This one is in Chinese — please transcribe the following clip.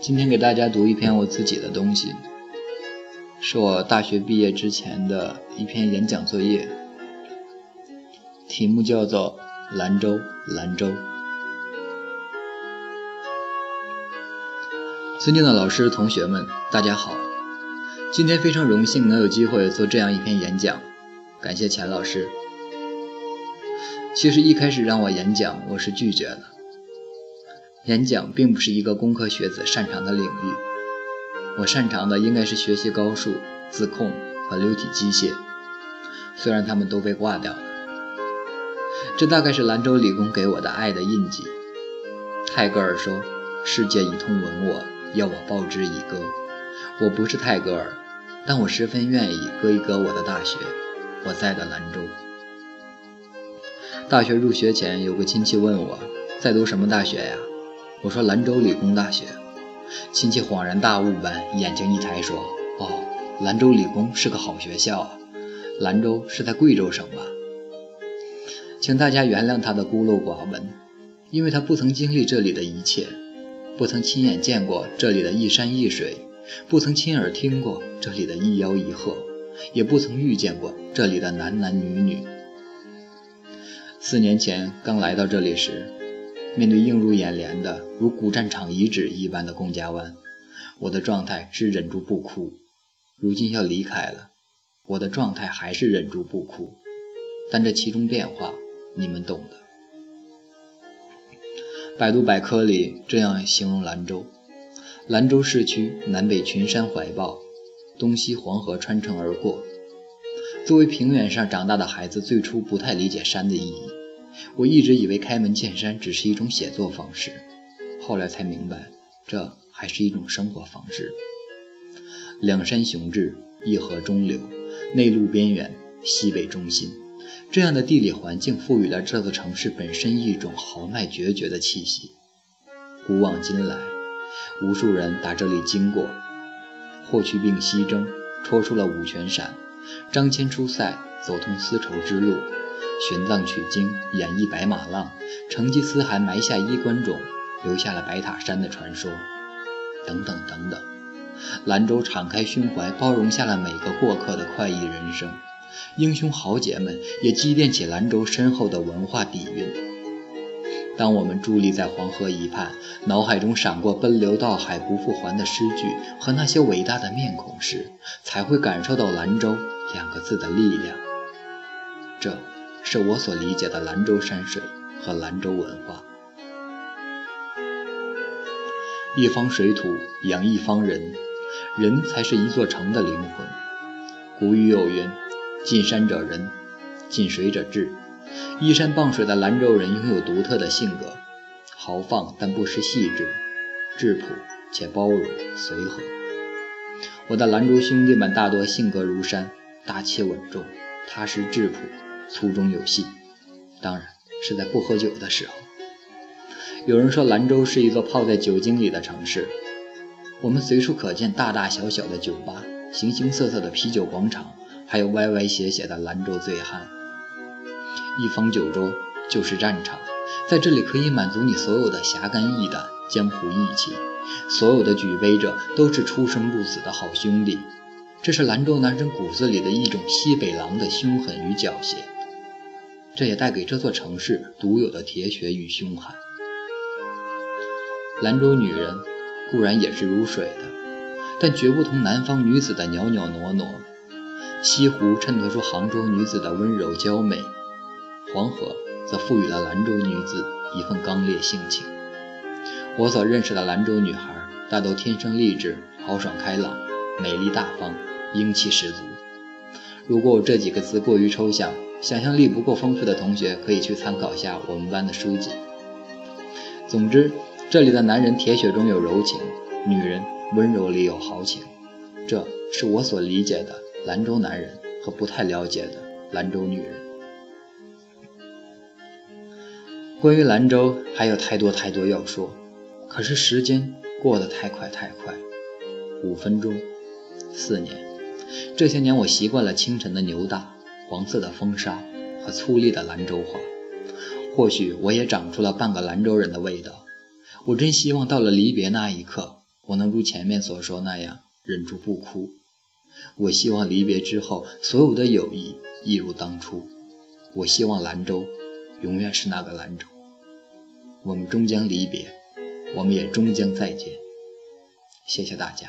今天给大家读一篇我自己的东西，是我大学毕业之前的一篇演讲作业，题目叫做《兰州，兰州》。尊敬的老师、同学们，大家好！今天非常荣幸能有机会做这样一篇演讲，感谢钱老师。其实一开始让我演讲，我是拒绝的。演讲并不是一个工科学子擅长的领域，我擅长的应该是学习高数、自控和流体机械，虽然他们都被挂掉了。这大概是兰州理工给我的爱的印记。泰戈尔说：“世界一通吻我，要我报之以歌。”我不是泰戈尔，但我十分愿意歌一歌我的大学，我在的兰州。大学入学前，有个亲戚问我在读什么大学呀？我说兰州理工大学，亲戚恍然大悟般，眼睛一抬说：“哦，兰州理工是个好学校啊。兰州是在贵州省吧？”请大家原谅他的孤陋寡闻，因为他不曾经历这里的一切，不曾亲眼见过这里的一山一水，不曾亲耳听过这里的一吆一喝，也不曾遇见过这里的男男女女。四年前刚来到这里时。面对映入眼帘的如古战场遗址一般的龚家湾，我的状态是忍住不哭。如今要离开了，我的状态还是忍住不哭。但这其中变化，你们懂的。百度百科里这样形容兰州：兰州市区南北群山怀抱，东西黄河穿城而过。作为平原上长大的孩子，最初不太理解山的意义。我一直以为开门见山只是一种写作方式，后来才明白，这还是一种生活方式。两山雄峙，一河中流，内陆边缘，西北中心，这样的地理环境赋予了这座城市本身一种豪迈决绝的气息。古往今来，无数人打这里经过，霍去病西征，戳出了五泉山；张骞出塞，走通丝绸之路。玄奘取经，演绎白马浪；成吉思汗埋下衣冠冢，留下了白塔山的传说，等等等等。兰州敞开胸怀，包容下了每个过客的快意人生。英雄豪杰们也积淀起兰州深厚的文化底蕴。当我们伫立在黄河一畔，脑海中闪过“奔流到海不复还”的诗句和那些伟大的面孔时，才会感受到“兰州”两个字的力量。这。是我所理解的兰州山水和兰州文化。一方水土养一方人，人才是一座城的灵魂。古语有云：“近山者仁，近水者智。”依山傍水的兰州人拥有独特的性格，豪放但不失细致，质朴且包容随和。我的兰州兄弟们大多性格如山，大气稳重，踏实质朴。粗中有细，当然是在不喝酒的时候。有人说兰州是一座泡在酒精里的城市，我们随处可见大大小小的酒吧、形形色色的啤酒广场，还有歪歪斜斜的兰州醉汉。一方九州就是战场，在这里可以满足你所有的侠肝义胆、江湖义气。所有的举杯者都是出生入死的好兄弟，这是兰州男人骨子里的一种西北狼的凶狠与狡黠。这也带给这座城市独有的铁血与凶悍。兰州女人固然也是如水的，但绝不同南方女子的袅袅娜娜。西湖衬托出杭州女子的温柔娇美，黄河则赋予了兰州女子一份刚烈性情。我所认识的兰州女孩，大都天生丽质、豪爽开朗、美丽大方、英气十足。如果我这几个字过于抽象，想象力不够丰富的同学可以去参考一下我们班的书籍。总之，这里的男人铁血中有柔情，女人温柔里有豪情，这是我所理解的兰州男人和不太了解的兰州女人。关于兰州还有太多太多要说，可是时间过得太快太快，五分钟，四年，这些年我习惯了清晨的牛大。黄色的风沙和粗粝的兰州话，或许我也长出了半个兰州人的味道。我真希望到了离别那一刻，我能如前面所说那样忍住不哭。我希望离别之后，所有的友谊一如当初。我希望兰州永远是那个兰州。我们终将离别，我们也终将再见。谢谢大家。